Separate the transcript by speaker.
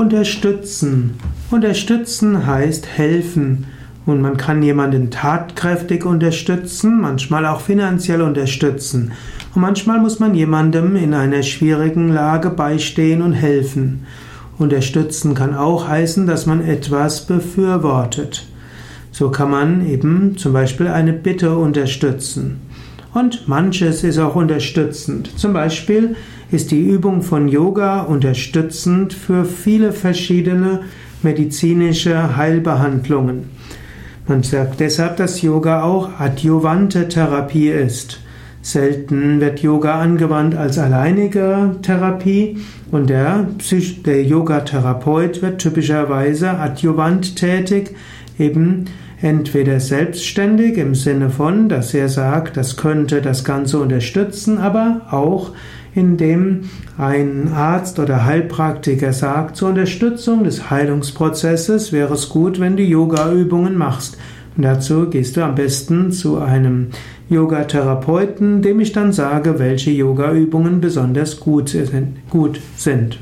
Speaker 1: Unterstützen. Unterstützen heißt helfen. Und man kann jemanden tatkräftig unterstützen, manchmal auch finanziell unterstützen. Und manchmal muss man jemandem in einer schwierigen Lage beistehen und helfen. Unterstützen kann auch heißen, dass man etwas befürwortet. So kann man eben zum Beispiel eine Bitte unterstützen. Und manches ist auch unterstützend. Zum Beispiel ist die Übung von Yoga unterstützend für viele verschiedene medizinische Heilbehandlungen. Man sagt deshalb, dass Yoga auch adjuvante Therapie ist. Selten wird Yoga angewandt als alleinige Therapie und der, Psych der Yoga-Therapeut wird typischerweise adjuvant tätig, eben entweder selbstständig im Sinne von, dass er sagt, das könnte das Ganze unterstützen, aber auch indem ein Arzt oder Heilpraktiker sagt, zur Unterstützung des Heilungsprozesses wäre es gut, wenn du Yoga-Übungen machst. Und dazu gehst du am besten zu einem Yoga-Therapeuten, dem ich dann sage, welche Yoga-Übungen besonders gut sind.